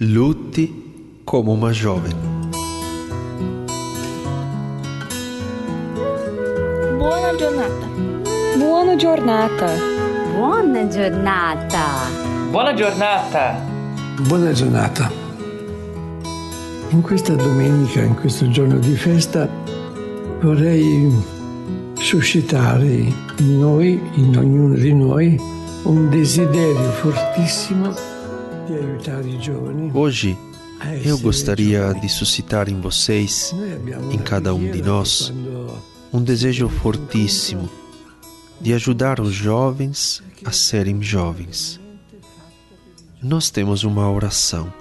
Lutti come uma jovem. Buona giornata. Buona giornata. Buona giornata. Buona giornata. Buona giornata. In questa domenica, in questo giorno di festa, vorrei suscitare in noi, in ognuno di noi, un desiderio fortissimo Hoje eu gostaria de suscitar em vocês, em cada um de nós, um desejo fortíssimo de ajudar os jovens a serem jovens. Nós temos uma oração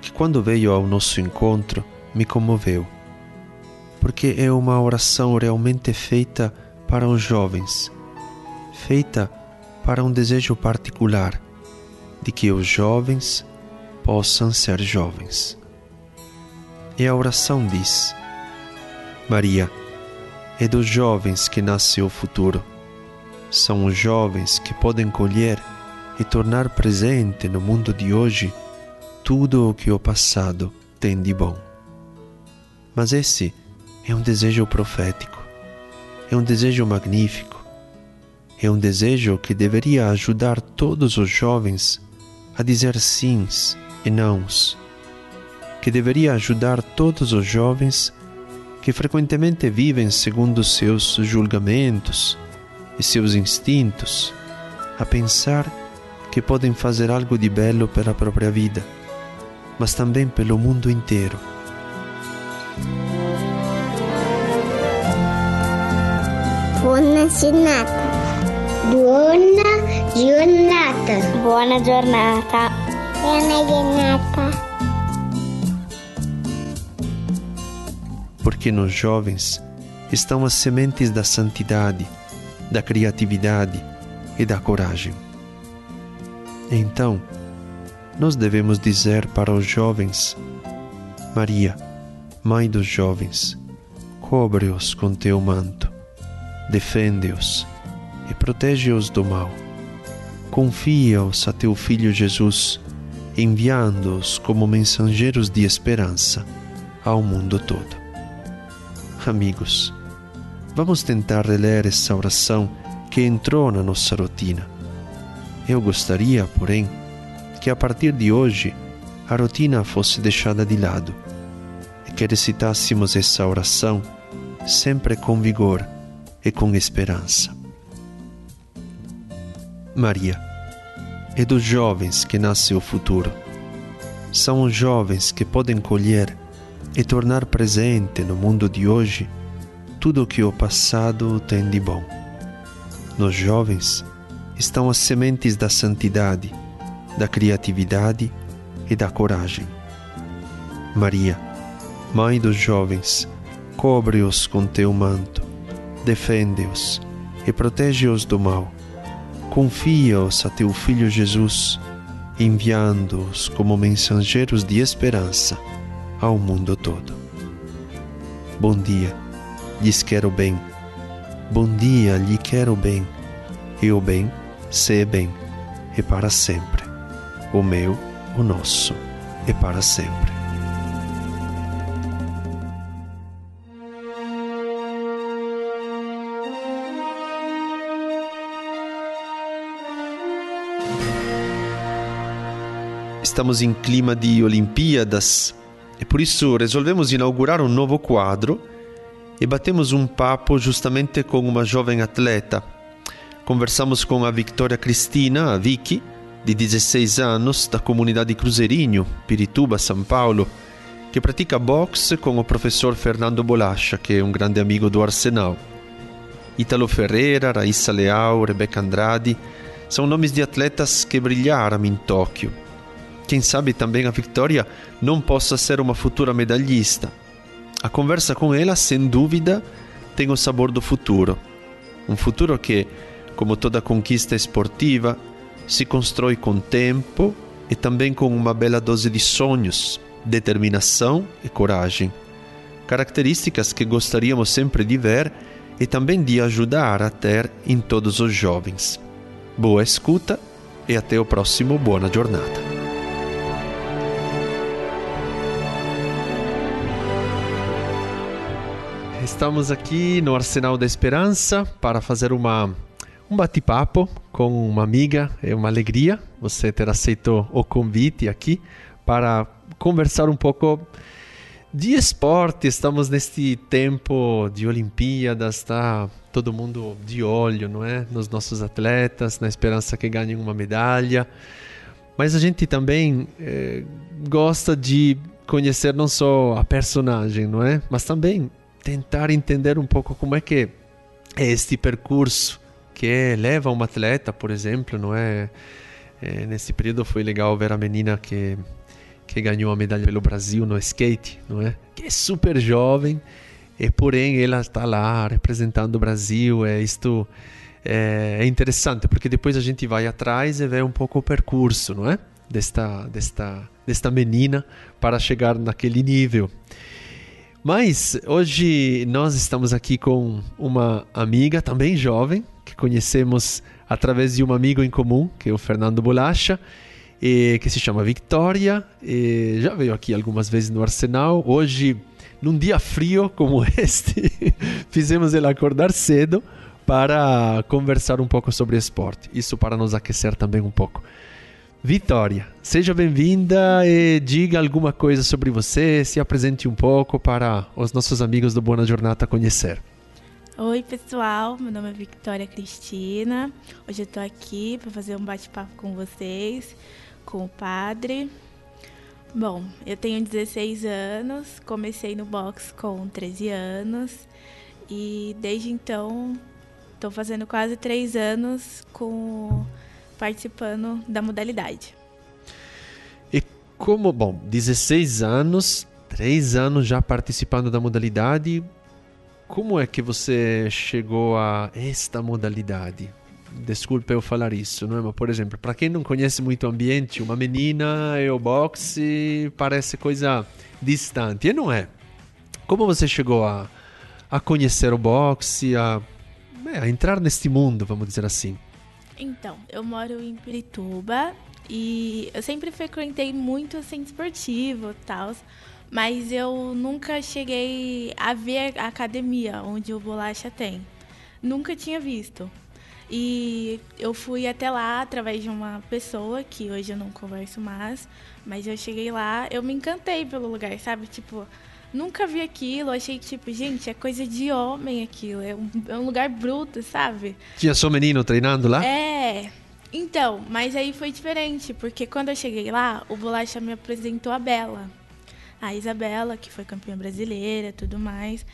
que, quando veio ao nosso encontro, me comoveu, porque é uma oração realmente feita para os jovens, feita para um desejo particular de que os jovens possam ser jovens. E a oração diz: Maria, é dos jovens que nasce o futuro. São os jovens que podem colher e tornar presente no mundo de hoje tudo o que o passado tem de bom. Mas esse é um desejo profético, é um desejo magnífico, é um desejo que deveria ajudar todos os jovens a dizer sims e nãos, que deveria ajudar todos os jovens que frequentemente vivem segundo seus julgamentos e seus instintos, a pensar que podem fazer algo de belo pela própria vida, mas também pelo mundo inteiro. Buona giornata. Buona giornata. Buona giornata. Buona giornata. Porque nos jovens estão as sementes da santidade, da criatividade e da coragem. Então, nós devemos dizer para os jovens: Maria, Mãe dos jovens, cobre-os com teu manto, defende-os e protege-os do mal. Confia-os a teu Filho Jesus, enviando-os como mensageiros de esperança ao mundo todo. Amigos, vamos tentar reler essa oração que entrou na nossa rotina. Eu gostaria, porém, que a partir de hoje a rotina fosse deixada de lado e que recitássemos essa oração sempre com vigor e com esperança. Maria, é dos jovens que nasce o futuro. São os jovens que podem colher e tornar presente no mundo de hoje tudo o que o passado tem de bom. Nos jovens estão as sementes da santidade, da criatividade e da coragem. Maria, Mãe dos jovens, cobre-os com teu manto, defende-os e protege-os do mal. Confia-os a teu Filho Jesus, enviando-os como mensageiros de esperança ao mundo todo. Bom dia, lhes quero bem. Bom dia, lhe quero bem. E o bem, se é bem, e para sempre. O meu, o nosso, e para sempre. Estamos em clima de Olimpíadas e por isso resolvemos inaugurar um novo quadro e batemos um papo justamente com uma jovem atleta. Conversamos com a Victoria Cristina, a Vicky, de 16 anos, da comunidade Cruzeirinho, Pirituba, São Paulo, que pratica boxe com o professor Fernando Bolacha, que é um grande amigo do Arsenal. Ítalo Ferreira, Raíssa Leal, Rebeca Andrade são nomes de atletas que brilharam em Tóquio. Quem sabe também a Victoria não possa ser uma futura medalhista. A conversa com ela, sem dúvida, tem o sabor do futuro. Um futuro que, como toda conquista esportiva, se constrói com tempo e também com uma bela dose de sonhos, determinação e coragem. Características que gostaríamos sempre de ver e também de ajudar a ter em todos os jovens. Boa escuta e até o próximo Buona Giornata. Estamos aqui no Arsenal da Esperança para fazer uma um bate-papo com uma amiga. É uma alegria você ter aceito o convite aqui para conversar um pouco de esporte. Estamos neste tempo de Olimpíadas, está todo mundo de olho, não é, nos nossos atletas, na esperança que ganhem uma medalha. Mas a gente também é, gosta de conhecer não só a personagem, não é, mas também tentar entender um pouco como é que é este percurso que leva um atleta, por exemplo, não é? é nesse período foi legal ver a menina que que ganhou a medalha pelo Brasil no skate, não é? Que é super jovem e porém ela está lá representando o Brasil. É isto é, é interessante porque depois a gente vai atrás e vê um pouco o percurso, não é? Desta desta desta menina para chegar naquele nível. Mas hoje nós estamos aqui com uma amiga também jovem que conhecemos através de um amigo em comum, que é o Fernando Bolacha, e, que se chama Victoria. Já veio aqui algumas vezes no Arsenal. Hoje, num dia frio como este, fizemos ela acordar cedo para conversar um pouco sobre esporte. Isso para nos aquecer também um pouco. Vitória, seja bem-vinda e diga alguma coisa sobre você, se apresente um pouco para os nossos amigos do Boa Jornada conhecer. Oi, pessoal. Meu nome é Victoria Cristina. Hoje eu estou aqui para fazer um bate-papo com vocês, com o padre. Bom, eu tenho 16 anos, comecei no boxe com 13 anos e desde então estou fazendo quase três anos com participando da modalidade. E como, bom, 16 anos, três anos já participando da modalidade, como é que você chegou a esta modalidade? Desculpe eu falar isso, não é? Mas, por exemplo, para quem não conhece muito o ambiente, uma menina e o boxe parece coisa distante, e não é. Como você chegou a, a conhecer o boxe, a, é, a entrar neste mundo, vamos dizer assim? Então, eu moro em Pirituba e eu sempre frequentei muito assim esportivo tal. Mas eu nunca cheguei a ver a academia onde o Bolacha tem. Nunca tinha visto. E eu fui até lá através de uma pessoa que hoje eu não converso mais, mas eu cheguei lá, eu me encantei pelo lugar, sabe? Tipo, nunca vi aquilo, achei que, tipo, gente, é coisa de homem aquilo, é um, é um lugar bruto, sabe? Tinha só menino treinando lá? É. Então, mas aí foi diferente, porque quando eu cheguei lá, o Bolacha me apresentou a Bela a Isabela, que foi campeã brasileira, tudo mais.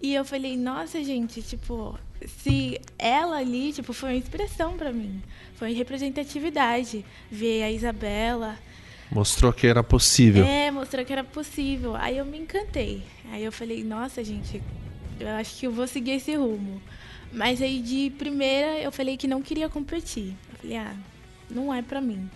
E eu falei, nossa, gente, tipo, se ela ali, tipo, foi uma inspiração para mim. Foi representatividade ver a Isabela. Mostrou que era possível. É, mostrou que era possível. Aí eu me encantei. Aí eu falei, nossa, gente, eu acho que eu vou seguir esse rumo. Mas aí de primeira eu falei que não queria competir. Eu falei, ah, não é para mim.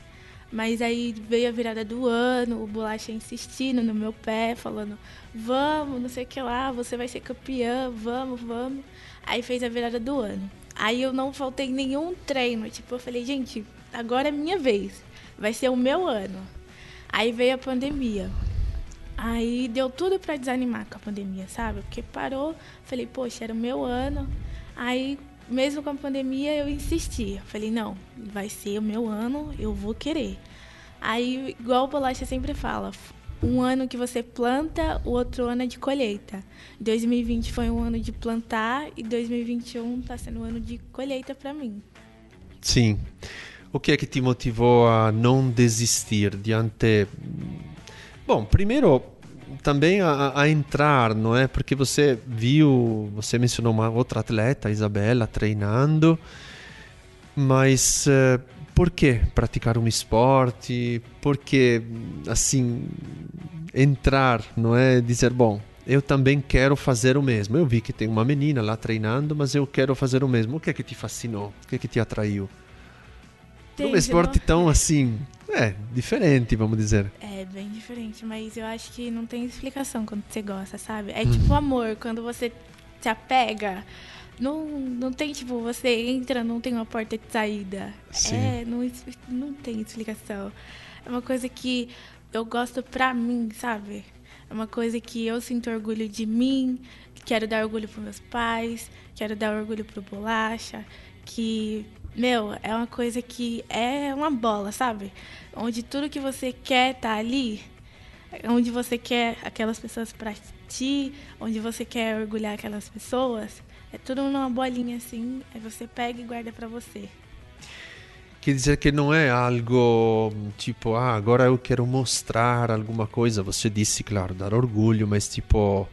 Mas aí veio a virada do ano, o Bolacha insistindo no meu pé, falando: vamos, não sei o que lá, você vai ser campeã, vamos, vamos. Aí fez a virada do ano. Aí eu não faltei nenhum treino. Tipo, eu falei: gente, agora é minha vez, vai ser o meu ano. Aí veio a pandemia. Aí deu tudo para desanimar com a pandemia, sabe? Porque parou, falei: poxa, era o meu ano. Aí mesmo com a pandemia, eu insisti. falei, não, vai ser o meu ano, eu vou querer. Aí, igual o Bolacha sempre fala, um ano que você planta, o outro ano é de colheita. 2020 foi um ano de plantar e 2021 está sendo um ano de colheita para mim. Sim. O que é que te motivou a não desistir diante. Bom, primeiro, também a, a, entrar, não é? Porque você viu, você mencionou uma outra atleta, Isabela, treinando, mas uh, por que praticar um esporte? Por que, assim, entrar, não é? Dizer, bom, eu também quero fazer o mesmo. Eu vi que tem uma menina lá treinando, mas eu quero fazer o mesmo. O que é que te fascinou? O que é que te atraiu? Tem, um esporte tão assim é, diferente, vamos dizer. É, bem diferente, mas eu acho que não tem explicação quando você gosta, sabe? É tipo amor, quando você se apega. Não, não tem, tipo, você entra, não tem uma porta de saída. Sim. É, não, não tem explicação. É uma coisa que eu gosto pra mim, sabe? É uma coisa que eu sinto orgulho de mim, quero dar orgulho para meus pais, quero dar orgulho pro Bolacha, que, meu, é uma coisa que é uma bola, sabe? Onde tudo que você quer tá ali, onde você quer aquelas pessoas para ti, onde você quer orgulhar aquelas pessoas, é tudo numa bolinha assim, aí você pega e guarda para você. Quer dizer que não é algo tipo, ah, agora eu quero mostrar alguma coisa. Você disse, claro, dar orgulho, mas tipo,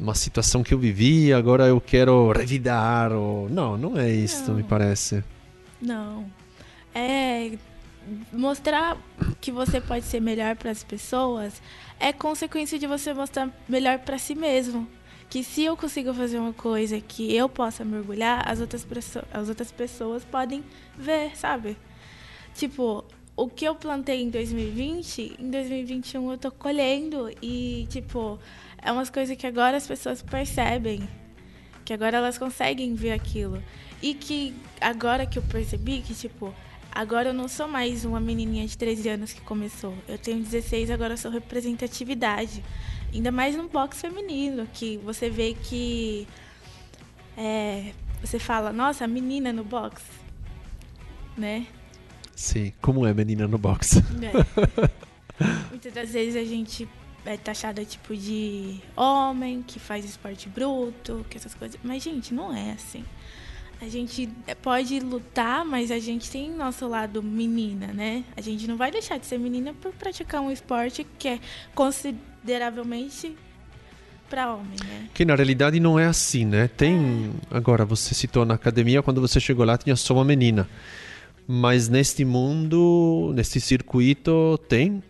uma situação que eu vivi, agora eu quero revidar. Ou... Não, não é isso, me parece. Não. É mostrar que você pode ser melhor para as pessoas é consequência de você mostrar melhor para si mesmo que se eu consigo fazer uma coisa que eu possa mergulhar, as outras, as outras pessoas podem ver, sabe? Tipo, o que eu plantei em 2020, em 2021 eu tô colhendo e, tipo, é umas coisas que agora as pessoas percebem, que agora elas conseguem ver aquilo. E que agora que eu percebi que, tipo, agora eu não sou mais uma menininha de 13 anos que começou. Eu tenho 16, agora eu sou representatividade. Ainda mais no boxe feminino, que você vê que é, você fala, nossa, menina no boxe, né? Sim, como é menina no boxe? É. Muitas das vezes a gente é taxada tipo de homem que faz esporte bruto, que essas coisas. Mas, gente, não é assim. A gente pode lutar, mas a gente tem nosso lado menina, né? A gente não vai deixar de ser menina por praticar um esporte que é consideravelmente para homem, né? Que na realidade não é assim, né? Tem. É. Agora, você citou na academia, quando você chegou lá, tinha só uma menina. Mas neste mundo, neste circuito, tem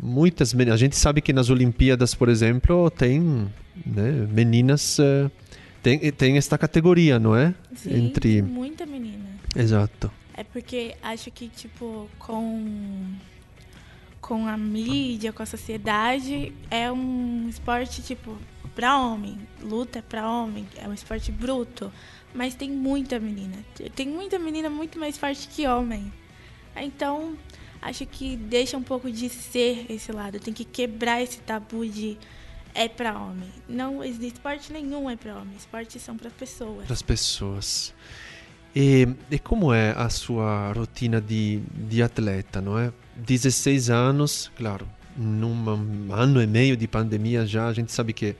muitas meninas. A gente sabe que nas Olimpíadas, por exemplo, tem né, meninas. Uh, tem, tem esta categoria, não é? Sim, Entre... muita menina. Exato. É porque acho que, tipo, com, com a mídia, com a sociedade, é um esporte, tipo, para homem. Luta é para homem, é um esporte bruto. Mas tem muita menina. Tem muita menina muito mais forte que homem. Então, acho que deixa um pouco de ser esse lado. Tem que quebrar esse tabu de é para homem. Não existe esporte nenhum é para homem. Esportes são para pessoas. Para as pessoas. E, e, como é a sua rotina de, de atleta, não é? 16 anos, claro, num ano e meio de pandemia já, a gente sabe que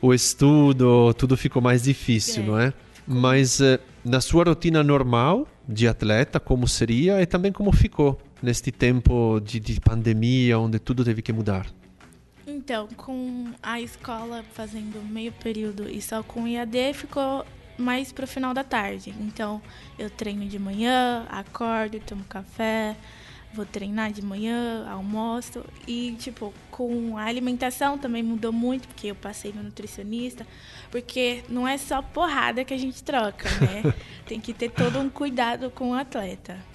o estudo, tudo ficou mais difícil, é. não é? Mas eh, na sua rotina normal de atleta, como seria e também como ficou neste tempo de, de pandemia, onde tudo teve que mudar? Então, com a escola fazendo meio período e só com IAD, ficou mais pro final da tarde. Então, eu treino de manhã, acordo, tomo café, vou treinar de manhã, almoço e tipo, com a alimentação também mudou muito, porque eu passei no nutricionista, porque não é só porrada que a gente troca, né? Tem que ter todo um cuidado com o atleta.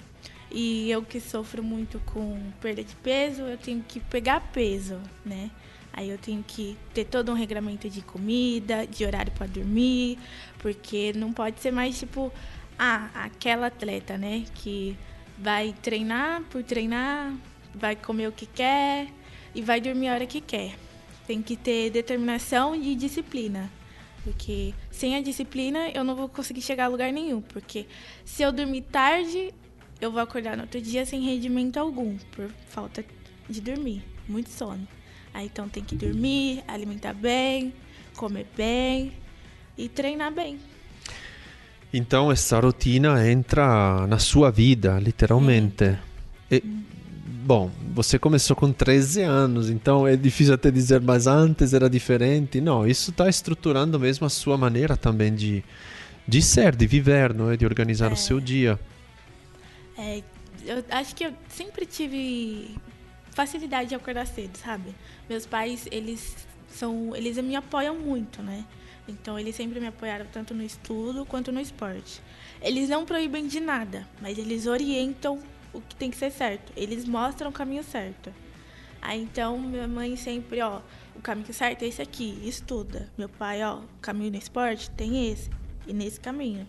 E eu que sofro muito com perda de peso, eu tenho que pegar peso, né? Aí eu tenho que ter todo um regramento de comida, de horário para dormir, porque não pode ser mais tipo, ah, aquela atleta, né, que vai treinar por treinar, vai comer o que quer e vai dormir a hora que quer. Tem que ter determinação e disciplina. Porque sem a disciplina eu não vou conseguir chegar a lugar nenhum. Porque se eu dormir tarde, eu vou acordar no outro dia sem rendimento algum, por falta de dormir, muito sono. Aí então tem que dormir, alimentar bem, comer bem e treinar bem. Então essa rotina entra na sua vida, literalmente. E, bom, você começou com 13 anos, então é difícil até dizer, mas antes era diferente. Não, isso está estruturando mesmo a sua maneira também de, de ser, de viver, não é? de organizar é. o seu dia. É, eu acho que eu sempre tive facilidade de acordar cedo, sabe? Meus pais, eles são, eles me apoiam muito, né? Então eles sempre me apoiaram tanto no estudo quanto no esporte. Eles não proíbem de nada, mas eles orientam o que tem que ser certo. Eles mostram o caminho certo. Aí então minha mãe sempre, ó, o caminho certo é esse aqui, estuda. Meu pai, ó, o caminho no esporte tem esse e nesse caminho.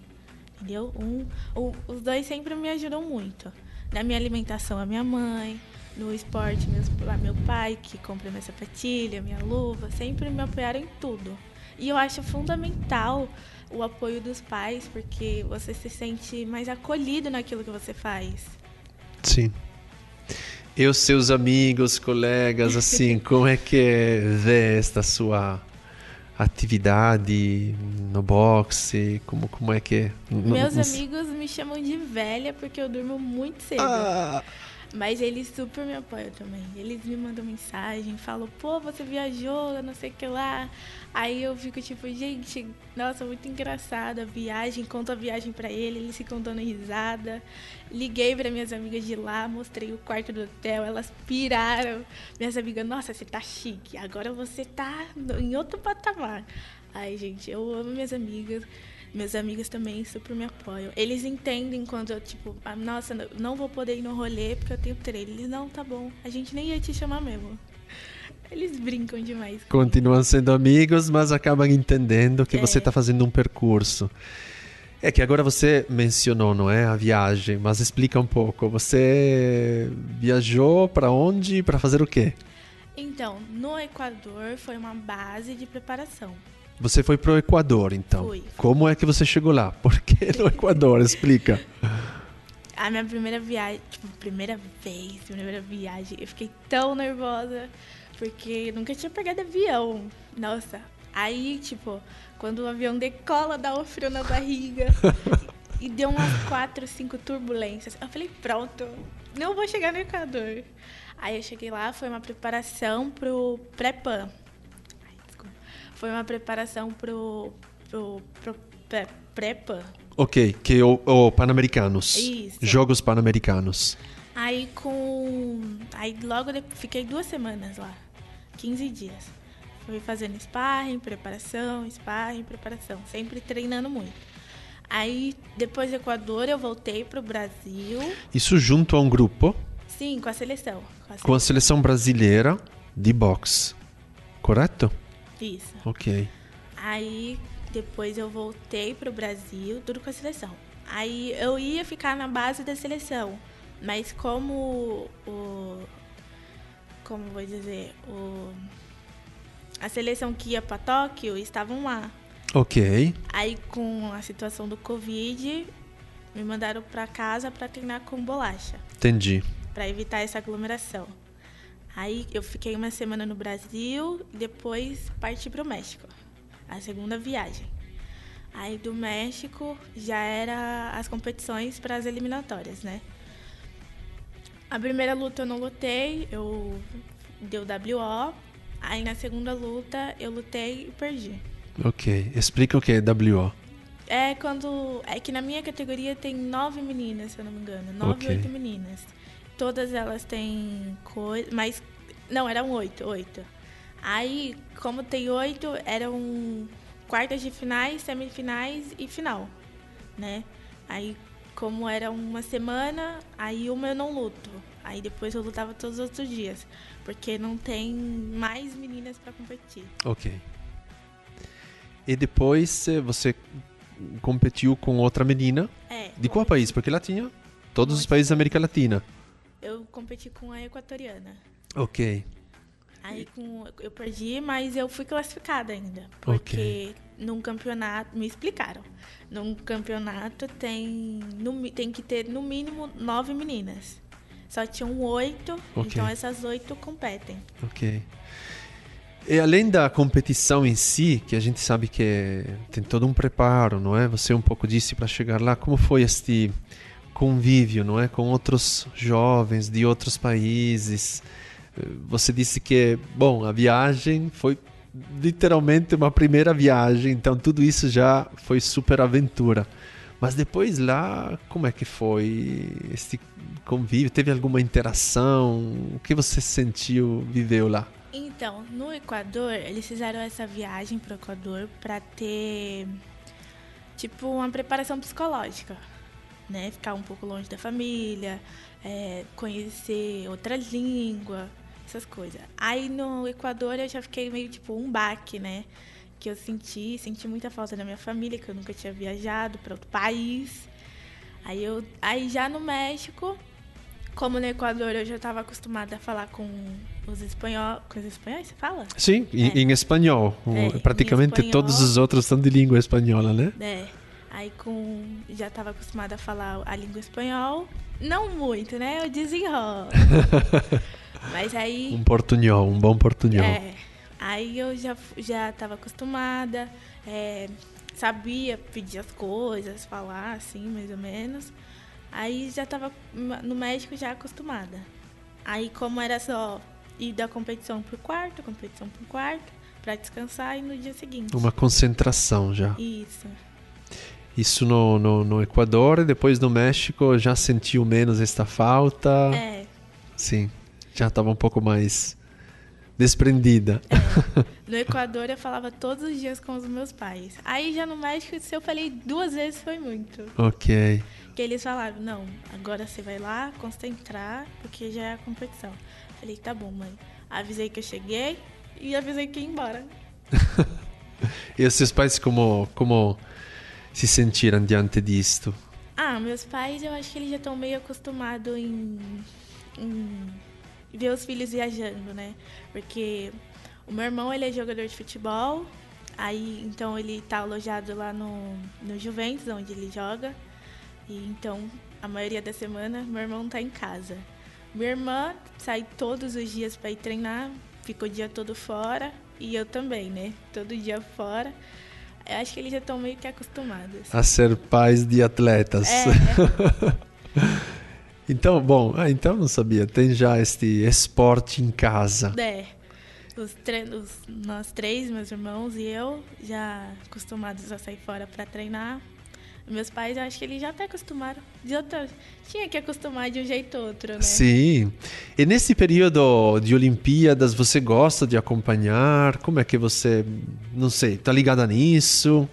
Entendeu? Um, um, os dois sempre me ajudam muito. Na minha alimentação, a minha mãe, no esporte, meus, meu pai que compra minha sapatilha, minha luva, sempre me apoiaram em tudo. E eu acho fundamental o apoio dos pais, porque você se sente mais acolhido naquilo que você faz. Sim. E os seus amigos, colegas, assim, como é que vê esta sua atividade no boxe? Como, como é que é? Meus amigos me chamam de velha porque eu durmo muito cedo. Ah. Mas eles super me apoiam também. Eles me mandam mensagem, falam, pô, você viajou, não sei o que lá. Aí eu fico tipo, gente, nossa, muito engraçada a viagem. Conto a viagem para ele, eles ficam dando risada. Liguei para minhas amigas de lá, mostrei o quarto do hotel, elas piraram. Minhas amigas, nossa, você tá chique, agora você tá em outro patamar. Ai, gente, eu amo minhas amigas. Meus amigos também super me apoiam. Eles entendem quando eu, tipo, ah, nossa, não vou poder ir no rolê porque eu tenho treino. Eles, não, tá bom, a gente nem ia te chamar mesmo. Eles brincam demais. Continuam sendo amigos, mas acabam entendendo que é. você está fazendo um percurso. É que agora você mencionou, não é, a viagem, mas explica um pouco. Você viajou para onde, para fazer o quê? Então, no Equador foi uma base de preparação. Você foi para o Equador, então. Fui. Como é que você chegou lá? Por que no Equador? Explica. A minha primeira viagem, tipo, primeira vez, primeira viagem, eu fiquei tão nervosa, porque nunca tinha pegado avião. Nossa, aí, tipo, quando o avião decola, dá um frio na barriga. e deu umas quatro, cinco turbulências. Eu falei, pronto, não vou chegar no Equador. Aí eu cheguei lá, foi uma preparação pro pré-pan, foi uma preparação pro, pro, pro Prepa. Ok, que é o, o Pan-Americanos. Isso. Jogos Pan-Americanos. Aí com. Aí logo fiquei duas semanas lá. 15 dias. Fui fazendo sparring, preparação, sparring, preparação. Sempre treinando muito. Aí, depois do Equador, eu voltei pro Brasil. Isso junto a um grupo? Sim, com a seleção. Com a seleção, com a seleção brasileira de boxe. Correto? Isso. Ok. Aí depois eu voltei pro Brasil, tudo com a seleção. Aí eu ia ficar na base da seleção, mas como o como vou dizer, o a seleção que ia para Tóquio estavam lá. OK. Aí com a situação do Covid, me mandaram para casa para treinar com bolacha. Entendi. Para evitar essa aglomeração. Aí eu fiquei uma semana no Brasil e depois parti para o México. A segunda viagem. Aí do México já era as competições para as eliminatórias, né? A primeira luta eu não lutei, eu deu WO. Aí na segunda luta eu lutei e perdi. Ok. Explica o que é WO. É quando. É que na minha categoria tem nove meninas, se eu não me engano. Nove, okay. oito meninas. Todas elas têm coisa. Mas. Não, eram oito, oito. Aí, como tem oito, eram quartas de finais, semifinais e final, né? Aí, como era uma semana, aí uma eu não luto. Aí depois eu lutava todos os outros dias, porque não tem mais meninas para competir. Ok. E depois eh, você competiu com outra menina? É. De qual país? Porque ela tinha todos os países da América Latina. Eu competi com a equatoriana. Ok. Aí com, eu perdi, mas eu fui classificada ainda. Porque okay. num campeonato, me explicaram. Num campeonato tem, no, tem que ter no mínimo nove meninas. Só tinham oito, okay. então essas oito competem. Ok. E além da competição em si, que a gente sabe que tem todo um preparo, não é? Você um pouco disse para chegar lá, como foi este convívio, não é, com outros jovens de outros países? Você disse que, bom, a viagem foi literalmente uma primeira viagem, então tudo isso já foi super aventura. Mas depois lá, como é que foi esse convívio? Teve alguma interação? O que você sentiu, viveu lá? Então, no Equador, eles fizeram essa viagem para o Equador para ter tipo uma preparação psicológica, né? Ficar um pouco longe da família, é, conhecer outra língua, essas coisas. Aí no Equador eu já fiquei meio tipo um baque, né? Que eu senti, senti muita falta da minha família, que eu nunca tinha viajado para outro país. Aí eu, aí já no México, como no Equador eu já estava acostumada a falar com os espanhóis. Com os espanhóis, você fala? Sim, em, É. em espanhol. É, em Praticamente espanhol. todos os outros são de língua espanhola, né? É. Aí com. Já estava acostumada a falar a língua espanhol. Não muito, né? Eu desenrolo. Mas aí. Um portunhol, um bom portunhol. É. Aí eu já, já tava acostumada, é, sabia pedir as coisas, falar assim, mais ou menos. Aí já tava no México já acostumada. Aí como era só ir da competição pro quarto, competição pro quarto, pra descansar e no dia seguinte. Uma concentração já. Isso. Isso no, no, no Equador e depois no México já sentiu menos esta falta. É. Sim, já estava um pouco mais desprendida. No Equador eu falava todos os dias com os meus pais. Aí já no México, se eu falei duas vezes foi muito. ok. Que eles falaram, não, agora você vai lá concentrar, porque já é a competição. Falei, tá bom, mãe. Avisei que eu cheguei e avisei que ia embora. E os seus pais como, como se sentiram diante disto? Ah, meus pais, eu acho que eles já estão meio acostumados em, em ver os filhos viajando, né? Porque o meu irmão, ele é jogador de futebol, aí então ele tá alojado lá no, no Juventus, onde ele joga. E então, a maioria da semana, meu irmão tá em casa. Minha irmã sai todos os dias para ir treinar, fica o dia todo fora, e eu também, né? Todo dia fora. Eu acho que eles já estão meio que acostumados. A ser pais de atletas. É, então, bom, ah, então não sabia. Tem já este esporte em casa. É. Os, nós três, meus irmãos e eu, já acostumados a sair fora para treinar. Meus pais, eu acho que eles já até acostumaram. De outra, tinha que acostumar de um jeito ou outro, né? Sim. E nesse período de Olimpíadas, você gosta de acompanhar? Como é que você, não sei, tá ligada nisso?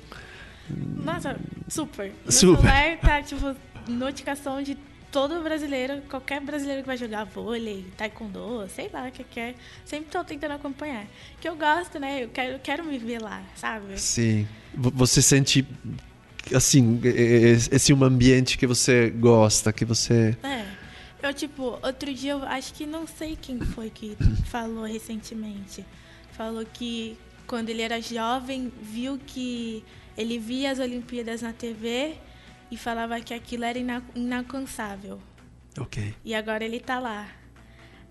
Nossa, super. No Super. celular tá, tipo, notificação de todo brasileiro, qualquer brasileiro que vai jogar vôlei, taekwondo, sei lá o que quer. Sempre tô tentando acompanhar. Que eu gosto, né? Eu quero, quero me ver lá, sabe? Sim. Você sente, assim, esse um ambiente que você gosta, que você... É. Eu, tipo, outro dia, eu acho que não sei quem foi que falou recentemente. Falou que quando ele era jovem, viu que ele via as Olimpíadas na TV e falava que aquilo era ina inalcançável. Ok. E agora ele tá lá.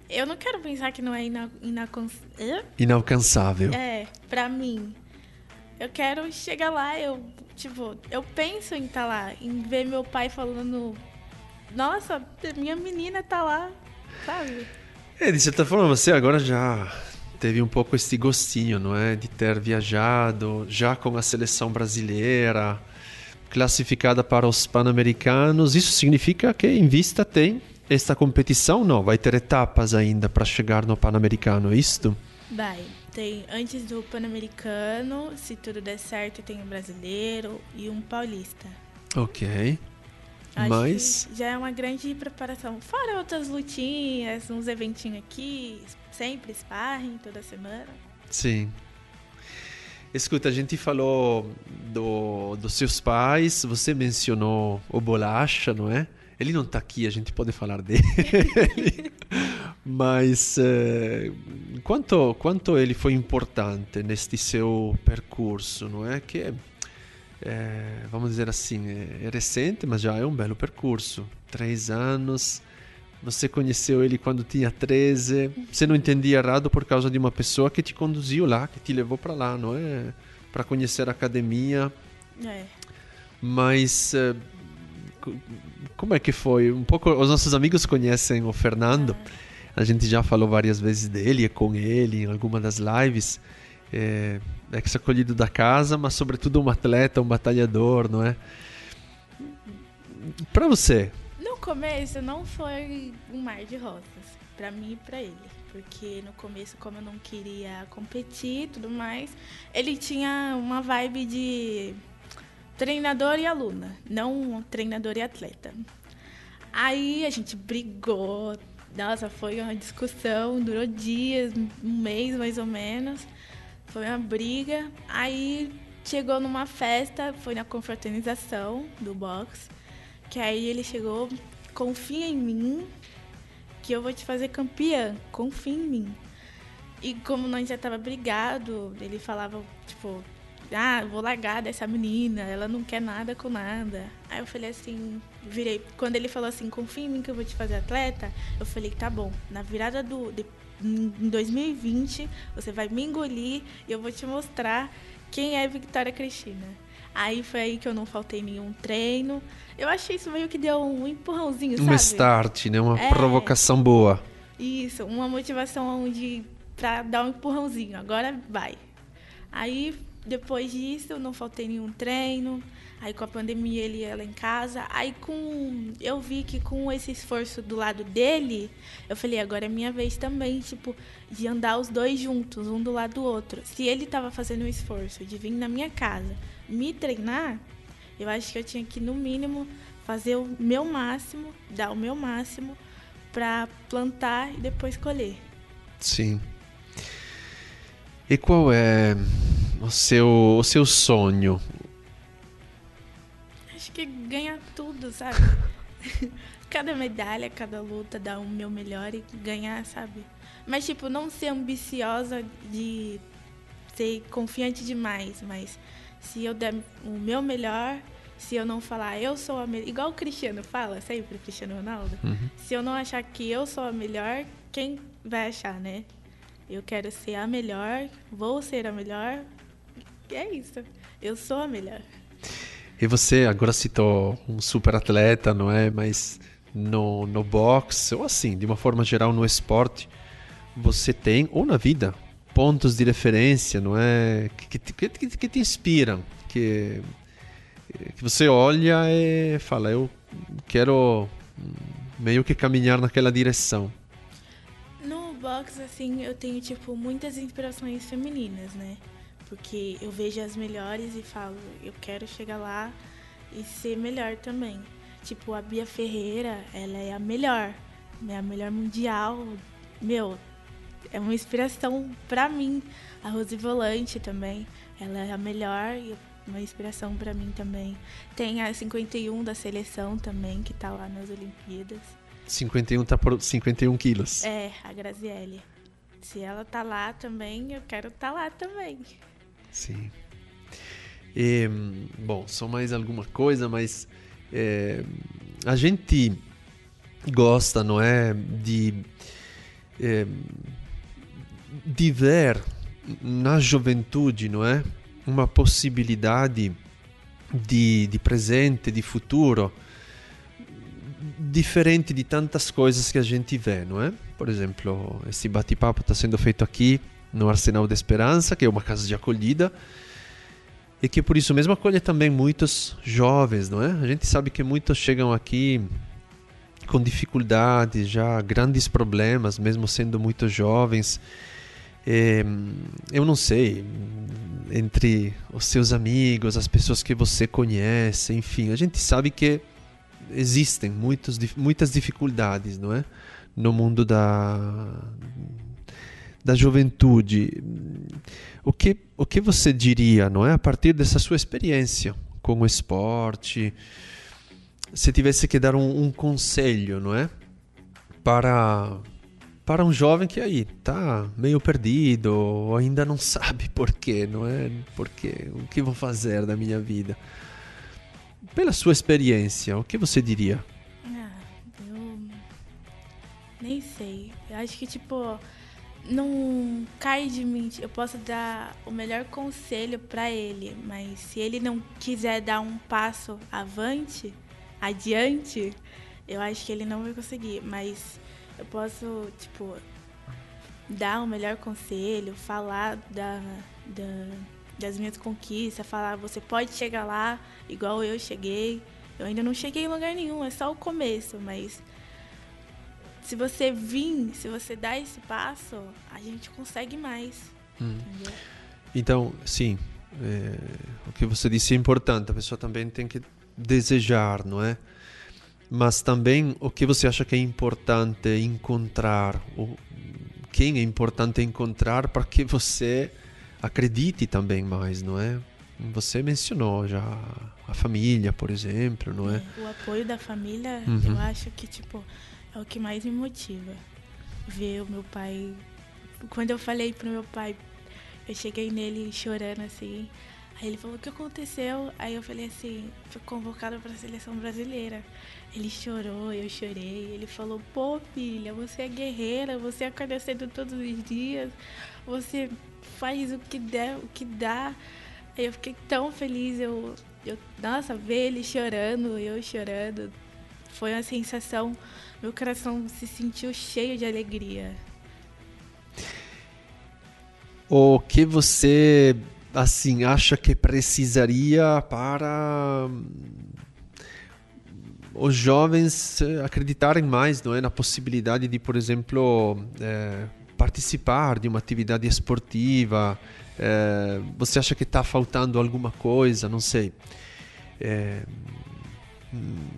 Eu não quero pensar que não é ina inalcançável. Inalcançável. É, pra mim. Eu quero chegar lá, eu, tipo, eu penso em estar lá, em ver meu pai falando, nossa, minha menina tá lá, sabe? É, de certa forma, você agora já teve um pouco este gostinho, não é? De ter viajado já com a seleção brasileira, classificada para os Pan-Americanos. Isso significa que em vista tem esta competição? Não, vai ter etapas ainda para chegar no Pan-Americano, é isto? Vai, tem antes do Pan-Americano, se tudo der certo, tem um brasileiro e um paulista. Ok. Acho Mas, já é uma grande preparação. Fora outras lutinhas, uns eventinhos aqui, sempre sparring toda semana. sim. Escuta, a gente falou do, dos seus pais, você mencionou o Bolacha, não é? Ele não está aqui, a gente pode falar dele. Mas eh, quanto, quanto ele foi importante neste seu percurso, não é? Que, eh, vamos dizer assim, é, é recente, mas já é um belo percurso. Três anos, você conheceu ele quando tinha 13, você não entendia errado por causa de uma pessoa que te conduziu lá, que te levou para lá, não é? Para conhecer a academia. É. Mas eh, co- como é que foi? Um pouco os nossos amigos conhecem o Fernando. A gente já falou várias vezes dele, é com ele em alguma das lives. É, é ex-acolhido da casa, mas sobretudo um atleta, um batalhador, não é? Para você, começo não foi um mar de rosas, pra mim e pra ele. Porque no começo, como eu não queria competir e tudo mais, ele tinha uma vibe de treinador e aluna, não treinador e atleta. Aí a gente brigou, nossa, foi uma discussão, durou dias, um mês mais ou menos. Foi uma briga. Aí chegou numa festa, foi na confraternização do box. Que aí ele chegou, confia em mim, que eu vou te fazer campeã, confia em mim. E como nós já tava brigado, ele falava, tipo, ah, vou largar dessa menina, ela não quer nada com nada. Aí eu falei assim, virei, quando ele falou assim, confia em mim que eu vou te fazer atleta, eu falei, tá bom, na virada do, de, em 2020, você vai me engolir e eu vou te mostrar quem é Victoria Cristina. Aí foi aí que eu não faltei nenhum treino. Eu achei isso meio que deu um empurrãozinho, um sabe? start, né? Uma É. provocação boa. Isso, uma motivação onde pra dar um empurrãozinho, agora vai. Aí depois disso eu não faltei nenhum treino. Aí com a pandemia ele ia lá em casa. Aí com eu vi que com esse esforço do lado dele, eu falei, agora é minha vez também, tipo, de andar os dois juntos, um do lado do outro. Se ele tava fazendo o esforço de vir na minha casa, me treinar, eu acho que eu tinha que no mínimo fazer o meu máximo, dar o meu máximo para plantar e depois colher. Sim. E qual é o seu, o seu sonho? Acho que ganhar tudo, sabe? cada medalha, cada luta, dar o meu melhor e ganhar, sabe? Mas, tipo, não ser ambiciosa de ser confiante demais, mas se eu der o meu melhor, se eu não falar eu sou a melhor, igual o Cristiano fala sempre, o Cristiano Ronaldo, se eu não achar que eu sou a melhor, quem vai achar, né? Eu quero ser a melhor, vou ser a melhor, e é isso. Eu sou a melhor. E você agora citou um super atleta, não é? Mas no, no boxe, ou assim, de uma forma geral no esporte, você tem, ou na vida, pontos de referência, não é? Que, que, que, que te inspiram, que, que você olha e fala, eu quero meio que caminhar naquela direção. No box, assim, eu tenho, tipo, muitas inspirações femininas, né? Porque eu vejo as melhores e falo, eu quero chegar lá e ser melhor também. Tipo, a Bia Ferreira, ela é a melhor, é a melhor mundial. Meu, é uma inspiração pra mim. A Rose Volante também, ela é a melhor e uma inspiração pra mim também. Tem a 51 da seleção também, que tá lá nas Olimpíadas. 51 tá por 51 quilos. É, a Graziele. Se ela tá lá também, eu quero estar tá lá também. Sim. E, bom, só mais alguma coisa, mas é, a gente gosta, não é, de é, de ver na juventude, não é, uma possibilidade de, de presente, de futuro diferente de tantas coisas que a gente vê, não é? Por exemplo, esse bate-papo está sendo feito aqui no Arsenal da Esperança, que é uma casa de acolhida, e que por isso mesmo acolhe também muitos jovens, não é? A gente sabe que muitos chegam aqui com dificuldades, já grandes problemas, mesmo sendo muito jovens. É, eu não sei, entre os seus amigos, as pessoas que você conhece, enfim, a gente sabe que existem muitos, muitas dificuldades, não é? No mundo da da juventude. O que o que você diria, não é? A partir dessa sua experiência com o esporte, se tivesse que dar um, um conselho, não é? Para para um jovem que aí tá meio perdido, ainda não sabe por quê, não é? Porque o que vou fazer da minha vida? Pela sua experiência, o que você diria? Ah, eu nem sei. Eu acho que tipo não cai de mim. Eu posso dar o melhor conselho para ele, mas se ele não quiser dar um passo avante, adiante, eu acho que ele não vai conseguir. Mas eu posso, tipo, dar o melhor conselho, falar da, da, das minhas conquistas, falar você pode chegar lá igual eu cheguei. Eu ainda não cheguei em lugar nenhum, é só o começo, mas se você vir, se você dar esse passo, a gente consegue mais. Hum. Então, sim, é, o que você disse é importante. A pessoa também tem que desejar, não é? Mas também o que você acha que é importante encontrar, o, quem é importante encontrar para que você acredite também mais, não é? Você mencionou já a família, por exemplo, não é? O apoio da família, uhum. eu acho que tipo é o que mais me motiva. Ver o meu pai. Quando eu falei pro meu pai, eu cheguei nele chorando assim. Aí ele falou: O que aconteceu? Aí eu falei assim: Fui convocado para a seleção brasileira. Ele chorou, eu chorei. Ele falou: Pô, filha, você é guerreira, você acorda cedo todos os dias, você faz o que der, o que dá. Aí eu fiquei tão feliz. Eu, eu, nossa, ver ele chorando, eu chorando. Foi uma sensação. Meu coração se sentiu cheio de alegria. O que você assim acha que precisaria para hum, os jovens acreditarem mais não é na possibilidade de por exemplo é, participar de uma atividade esportiva? É, você acha que está faltando alguma coisa? Não sei. É,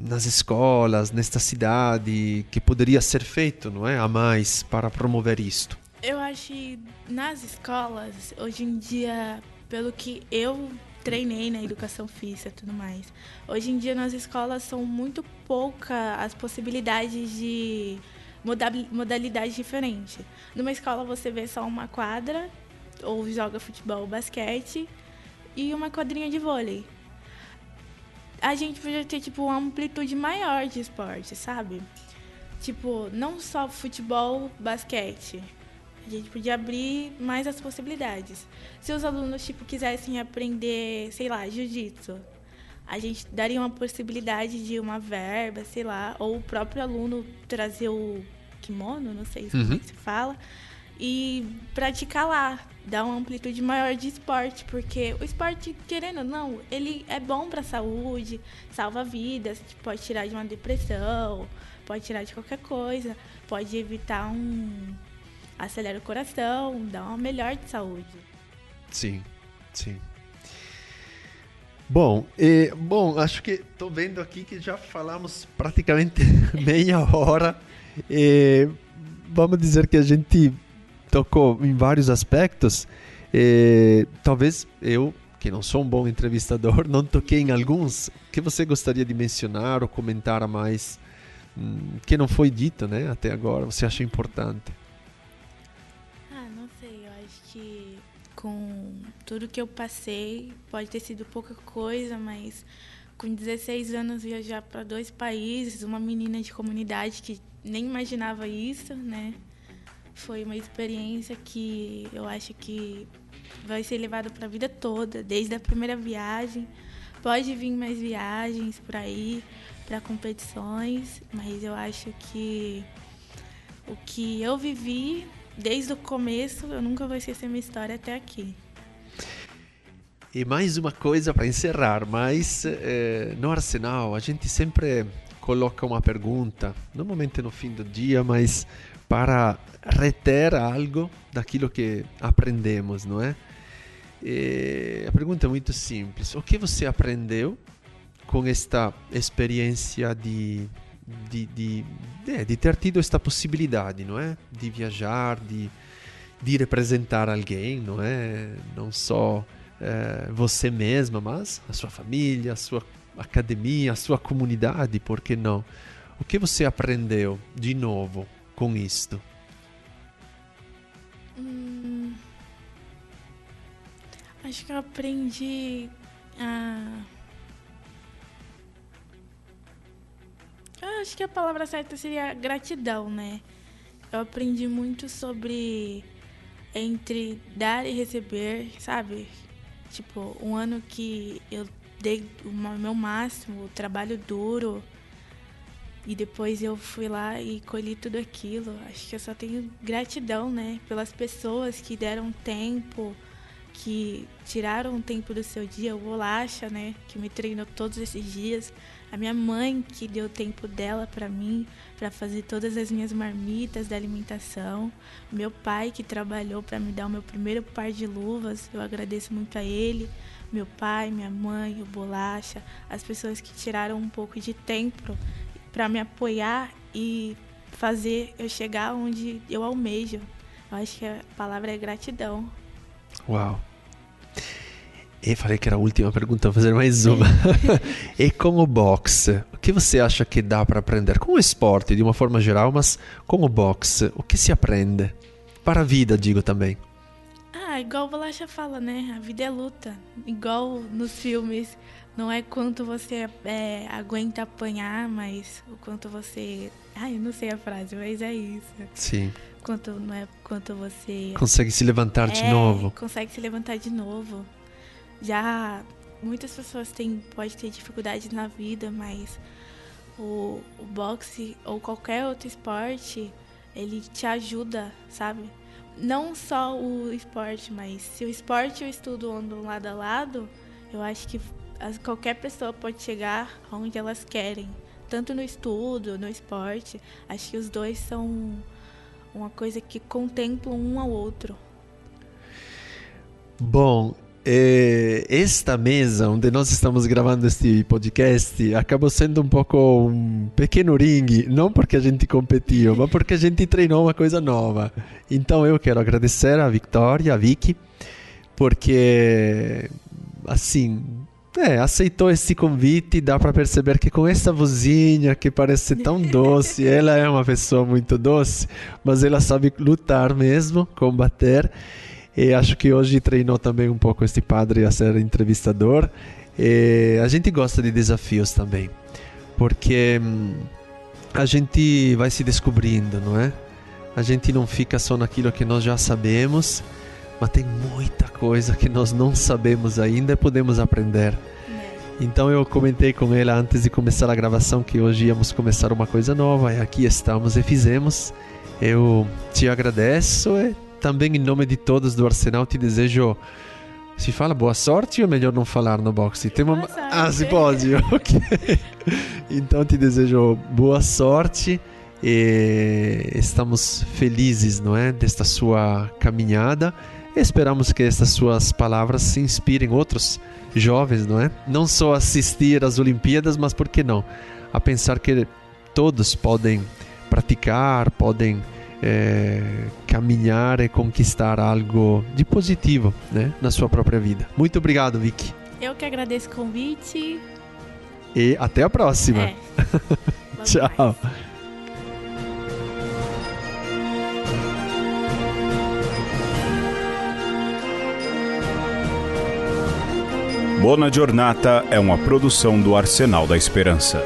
nas escolas nesta cidade que poderia ser feito não é a mais para promover isto? Eu acho que nas escolas hoje em dia pelo que eu treinei na educação física e tudo mais. Hoje em dia nas escolas são muito pouca as possibilidades de modalidades diferentes. Numa escola você vê só uma quadra ou joga futebol basquete e uma quadrinha de vôlei. A gente podia ter tipo uma amplitude maior de esporte, sabe? Tipo, não só futebol, basquete, a gente podia abrir mais as possibilidades. Se os alunos tipo quisessem aprender, sei lá, jiu-jitsu, a gente daria uma possibilidade de uma verba, sei lá, ou o próprio aluno trazer o kimono, não sei uhum. como é se fala, e praticar lá, dar uma amplitude maior de esporte, porque o esporte, querendo ou não, ele é bom para a saúde, salva vidas, pode tirar de uma depressão, pode tirar de qualquer coisa, pode evitar um acelera o coração, dá uma melhor de saúde. Sim, sim. Bom, e, bom, acho que estou vendo aqui que já falamos praticamente meia hora. E, vamos dizer que a gente tocou em vários aspectos. E, talvez eu, que não sou um bom entrevistador, não toquei em alguns que você gostaria de mencionar ou comentar a mais hum, que não foi dito, né? Até agora, você acha importante? Com tudo que eu passei, pode ter sido pouca coisa, mas com 16 anos viajar para dois países, uma menina de comunidade que nem imaginava isso, né? Foi uma experiência que eu acho que vai ser levada para a vida toda, desde a primeira viagem. Pode vir mais viagens por aí, para competições, mas eu acho que o que eu vivi desde o começo, eu nunca vou esquecer minha história até aqui. E mais uma coisa para encerrar, mas eh, no Arsenal a gente sempre coloca uma pergunta, normalmente no fim do dia, mas para reter algo daquilo que aprendemos, não é? E a pergunta é muito simples: o que você aprendeu com esta experiência de de, de, é, de ter tido esta possibilidade, não é? De viajar, de, de representar alguém, não é? Não só é, você mesma, mas a sua família, a sua academia, a sua comunidade, por que não? O que você aprendeu de novo com isto? Hum, acho que eu aprendi a acho que a palavra certa seria gratidão, né? Eu aprendi muito sobre entre dar e receber, sabe? Tipo, um ano que eu dei o meu máximo, trabalho duro, e depois eu fui lá e colhi tudo aquilo. Acho que eu só tenho gratidão, né? Pelas pessoas que deram tempo, que tiraram um tempo do seu dia, o Bolacha, né, que me treinou todos esses dias, a minha mãe que deu tempo dela para mim, para fazer todas as minhas marmitas da alimentação, meu pai que trabalhou para me dar o meu primeiro par de luvas, eu agradeço muito a ele, meu pai, minha mãe, o Bolacha, as pessoas que tiraram um pouco de tempo para me apoiar e fazer eu chegar onde eu almejo. Eu acho que a palavra é gratidão. Uau! E falei que era a última pergunta, vou fazer mais uma. e com o boxe, o que você acha que dá para aprender com o esporte de uma forma geral, mas com o boxe? O que se aprende? Para a vida, digo também. Ah, igual o Bolacha fala, né? A vida é luta. Igual nos filmes. Não é quanto você é, aguenta apanhar, mas o quanto você. Ai, eu não sei a frase, mas é isso. Sim. Quanto, não é quanto você. Consegue se levantar é, de novo. Consegue se levantar de novo. Já muitas pessoas têm, pode ter dificuldades na vida, mas o, o boxe ou qualquer outro esporte, ele te ajuda, sabe? Não só o esporte, mas se o esporte e o estudo andam lado a lado, eu acho que qualquer pessoa pode chegar aonde elas querem, tanto no estudo, no esporte. Acho que os dois são uma coisa que contemplam um ao outro. Bom, esta mesa onde nós estamos gravando este podcast acabou sendo um pouco um pequeno ringue, não porque a gente competiu, mas porque a gente treinou uma coisa nova. Então eu quero agradecer a Victoria, a Vicky, porque assim é, aceitou esse convite dá para perceber que com essa vozinha que parece tão doce, ela é uma pessoa muito doce, mas ela sabe lutar mesmo, combater. E acho que hoje treinou também um pouco este padre a ser entrevistador. E a gente gosta de desafios também, porque hum, a gente vai se descobrindo, não é? A gente não fica só naquilo que nós já sabemos mas tem muita coisa que nós não sabemos ainda e podemos aprender. Então eu comentei com ela antes de começar a gravação que hoje íamos começar uma coisa nova e aqui estamos e fizemos. Eu te agradeço e também em nome de todos do Arsenal te desejo se fala boa sorte ou melhor não falar no boxe? Tem uma... Ah, se pode, ok. Então te desejo boa sorte e estamos felizes, não é, desta sua caminhada. Esperamos que estas suas palavras se inspirem outros jovens, não é? Não só assistir às Olimpíadas, mas por que não? A pensar que todos podem praticar, podem é, caminhar e conquistar algo de positivo né, na sua própria vida. Muito obrigado, Vicky. Eu que agradeço o convite. E até a próxima. É. Tchau. Mais. Bona Giornata é uma produção do Arsenal da Esperança.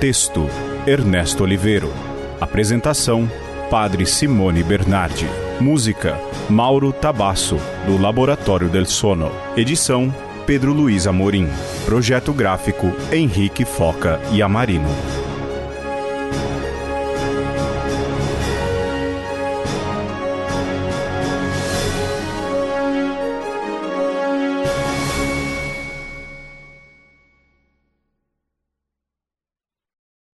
Texto: Ernesto Oliveiro. Apresentação: Padre Simone Bernardi. Música: Mauro Tabasso, do Laboratório del Sono. Edição: Pedro Luiz Amorim. Projeto gráfico: Henrique Foca e Amarino.